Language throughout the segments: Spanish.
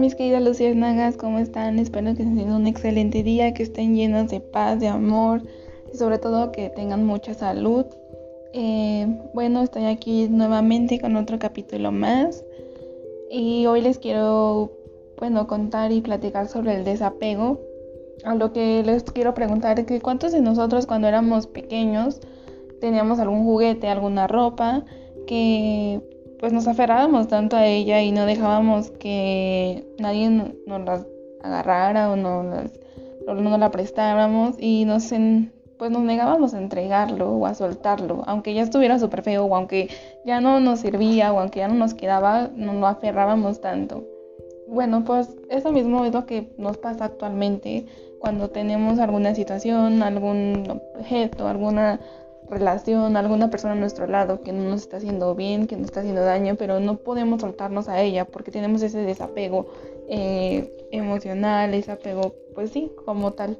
mis queridas luciérnagas, ¿cómo están? Espero que estén teniendo un excelente día, que estén llenos de paz, de amor y sobre todo que tengan mucha salud. Eh, bueno, estoy aquí nuevamente con otro capítulo más y hoy les quiero, bueno, contar y platicar sobre el desapego. A lo que les quiero preguntar es que cuántos de nosotros cuando éramos pequeños teníamos algún juguete, alguna ropa que pues nos aferrábamos tanto a ella y no dejábamos que nadie nos las agarrara o no, no la prestáramos y nos, pues nos negábamos a entregarlo o a soltarlo, aunque ya estuviera súper feo o aunque ya no nos servía o aunque ya no nos quedaba, no lo aferrábamos tanto. Bueno, pues eso mismo es lo que nos pasa actualmente cuando tenemos alguna situación, algún objeto, alguna relación, alguna persona a nuestro lado que no nos está haciendo bien, que nos está haciendo daño, pero no podemos soltarnos a ella porque tenemos ese desapego eh, emocional, ese apego, pues sí, como tal.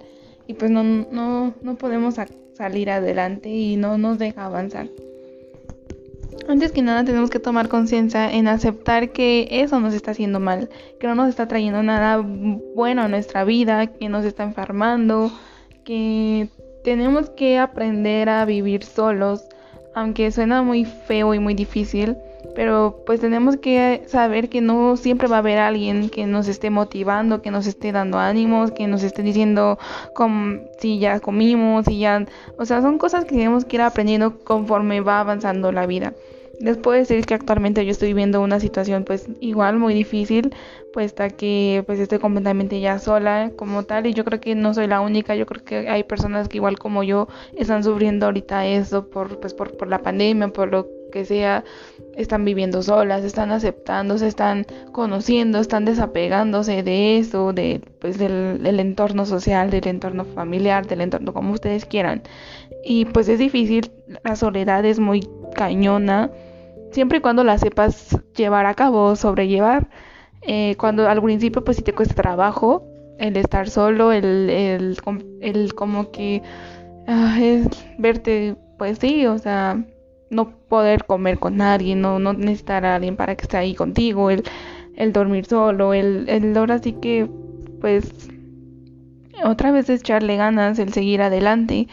Y pues no, no, no podemos salir adelante y no nos deja avanzar. Antes que nada tenemos que tomar conciencia en aceptar que eso nos está haciendo mal, que no nos está trayendo nada bueno a nuestra vida, que nos está enfermando, que tenemos que aprender a vivir solos, aunque suena muy feo y muy difícil, pero pues tenemos que saber que no siempre va a haber alguien que nos esté motivando, que nos esté dando ánimos, que nos esté diciendo si ya comimos, si ya, o sea, son cosas que tenemos que ir aprendiendo conforme va avanzando la vida. Les puedo decir que actualmente yo estoy viviendo una situación pues igual muy difícil, pues hasta que pues estoy completamente ya sola como tal y yo creo que no soy la única, yo creo que hay personas que igual como yo están sufriendo ahorita eso por pues por, por la pandemia, por lo que sea, están viviendo solas, están aceptando, se están conociendo, están desapegándose de eso, de pues del entorno social, del entorno familiar, del entorno como ustedes quieran. Y pues es difícil, la soledad es muy cañona siempre y cuando la sepas llevar a cabo, sobrellevar. Eh, cuando al principio pues si te cuesta trabajo el estar solo, el, el, el como que ah, es verte, pues sí, o sea, no poder comer con nadie, no, no necesitar a alguien para que esté ahí contigo, el, el dormir solo, el, el ahora sí que pues otra vez echarle ganas, el seguir adelante.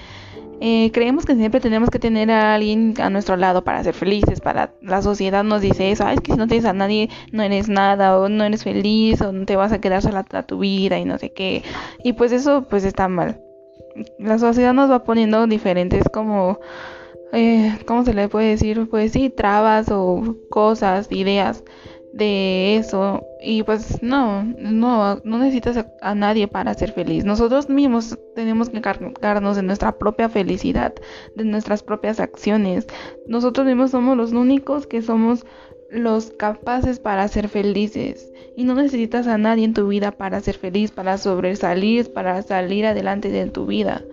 Eh, creemos que siempre tenemos que tener a alguien a nuestro lado para ser felices, para la sociedad nos dice eso, es que si no tienes a nadie no eres nada o no eres feliz o no te vas a quedar sola toda tu vida y no sé qué. Y pues eso pues está mal. La sociedad nos va poniendo diferentes como, eh, ¿cómo se le puede decir? Pues sí, trabas o cosas, ideas de eso y pues no, no, no necesitas a, nadie para ser feliz. Nosotros mismos tenemos que encargarnos de nuestra propia felicidad, de nuestras propias acciones. Nosotros mismos somos los únicos que somos los capaces para ser felices y no necesitas a nadie en tu vida para ser feliz, para sobresalir, para salir adelante de tu vida.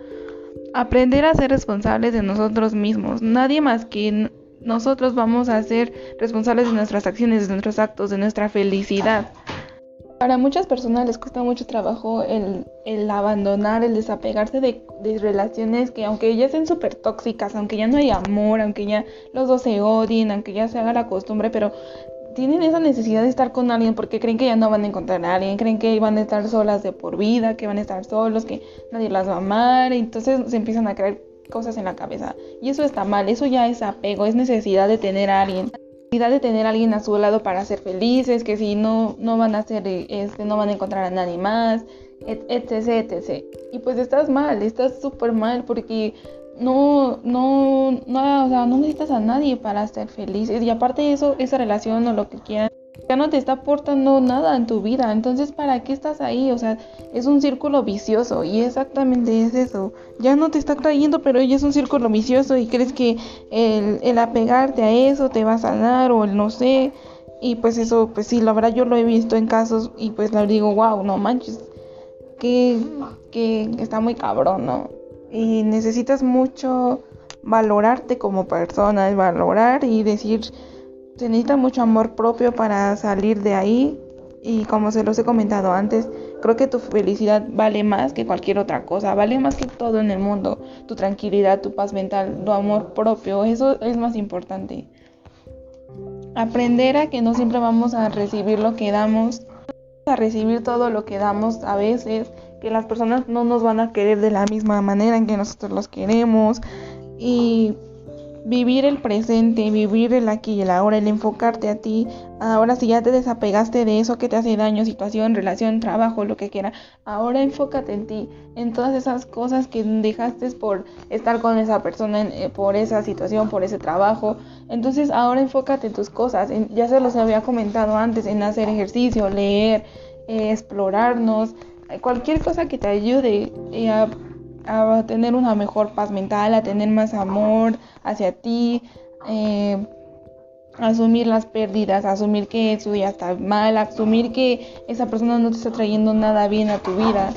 Aprender a ser responsables de nosotros mismos. Nadie más que nosotros vamos a ser responsables de nuestras acciones, de nuestros actos, de nuestra felicidad. Para muchas personas les cuesta mucho trabajo el, el abandonar, el desapegarse de, de, relaciones que aunque ya sean súper tóxicas, aunque ya no hay amor, aunque ya los dos se odien, aunque ya se haga la costumbre, pero tienen esa necesidad de estar con alguien porque creen que ya no van a encontrar a alguien, creen que van a estar solas de por vida, que van a estar solos, que nadie las va a amar, y entonces se empiezan a creer cosas en la cabeza. Y eso está mal, eso ya es apego, es necesidad de tener a alguien. Necesidad de tener a alguien a su lado para ser felices, que si no, no van a ser, este, no van a encontrar a nadie más, etc, etc. Y pues estás mal, estás súper mal porque no, no, no, o sea, no necesitas a nadie para ser felices. Y aparte de eso, esa relación o lo que quieran ya no te está aportando nada en tu vida. Entonces, ¿para qué estás ahí? O sea, es un círculo vicioso y exactamente es eso. Ya no te está trayendo, pero ya es un círculo vicioso y crees que el, el apegarte a eso te va a sanar o el no sé. Y pues eso, pues sí, la verdad yo lo he visto en casos y pues le digo, wow, no manches, que, que está muy cabrón, ¿no? Y necesitas mucho valorarte como persona, valorar y decir se necesita mucho amor propio para salir de ahí. Y como se los he comentado antes, creo que tu felicidad vale más que cualquier otra cosa, vale más que todo en el mundo, tu tranquilidad, tu paz mental, tu amor propio, eso es más importante. Aprender a que no siempre vamos a recibir lo que damos a recibir todo lo que damos a veces, que las personas no nos van a querer de la misma manera en que nosotros los queremos. Y vivir el presente, vivir el aquí y el ahora, el enfocarte a ti. Ahora si ya te desapegaste de eso que te hace daño, situación, relación, trabajo, lo que quiera, ahora enfócate en ti, en todas esas cosas que dejaste por estar con esa persona, eh, por esa situación, por ese trabajo. Entonces ahora enfócate en tus cosas. ya se los había comentado antes, en hacer ejercicio, leer, eh, explorarnos, cualquier cosa que te ayude eh, a a tener una mejor paz mental, a tener más amor hacia ti, eh, asumir las pérdidas, asumir que eso ya está mal, asumir que esa persona no te está trayendo nada bien a tu vida.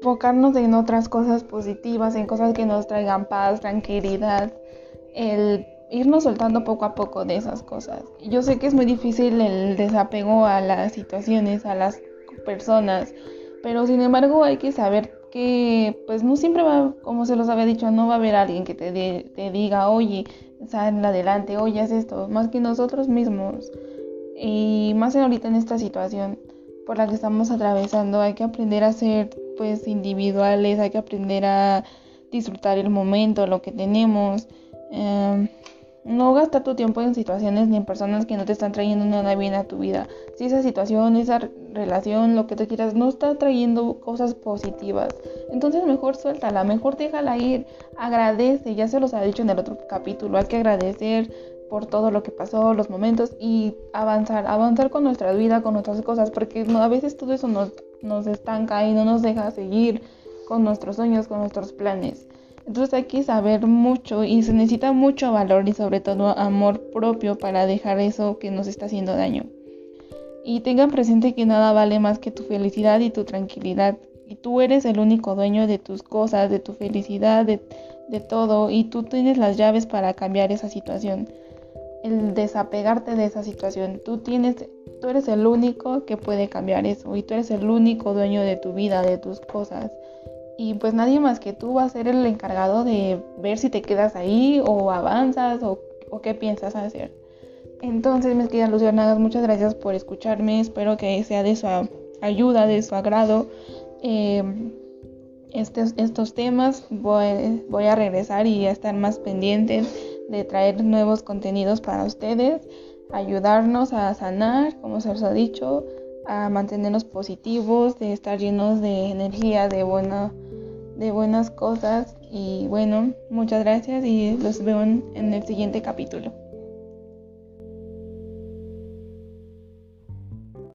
Enfocarnos en otras cosas positivas, en cosas que nos traigan paz, tranquilidad, el irnos soltando poco a poco de esas cosas. Yo sé que es muy difícil el desapego a las situaciones, a las personas, pero sin embargo hay que saber que pues no siempre va, como se los había dicho, no va a haber alguien que te, te diga, oye, sal adelante, oye, haz esto, más que nosotros mismos. Y más en ahorita en esta situación por la que estamos atravesando, hay que aprender a ser pues individuales, hay que aprender a disfrutar el momento, lo que tenemos. Em, no gastar tu tiempo en situaciones ni en personas que no te están trayendo nada bien a tu vida. Si esa situación, esa relación, lo que tú quieras, no está trayendo cosas positivas, entonces mejor suéltala, mejor déjala ir. Agradece, ya se los ha dicho en el otro capítulo, hay que agradecer por todo lo que pasó, los momentos y avanzar, avanzar con nuestra vida, con nuestras cosas, porque a veces todo eso nos, nos estanca y no nos deja seguir con nuestros sueños, con nuestros planes. Entonces hay que saber mucho y se necesita mucho valor y sobre todo amor propio para dejar eso que nos está haciendo daño. Y tengan presente que nada vale más que tu felicidad y tu tranquilidad. Y tú eres el único dueño de tus cosas, de tu felicidad, de, todo. Y tú tienes las llaves para cambiar esa situación. El desapegarte de esa situación. Tú tienes, tú eres el único que puede cambiar eso. Y tú eres el único dueño de tu vida, de tus cosas y pues nadie más que tú va a ser el encargado de ver si te quedas ahí o avanzas o, qué piensas hacer. Entonces, mis queridas Lucianadas, muchas gracias por escucharme. Espero que sea de su ayuda, de su agrado. Eh, estos, estos temas voy, voy a regresar y a estar más pendientes de traer nuevos contenidos para ustedes, ayudarnos a sanar, como se os ha dicho, a mantenernos positivos, de estar llenos de energía, de buena de buenas cosas y bueno, muchas gracias y los veo en el siguiente capítulo.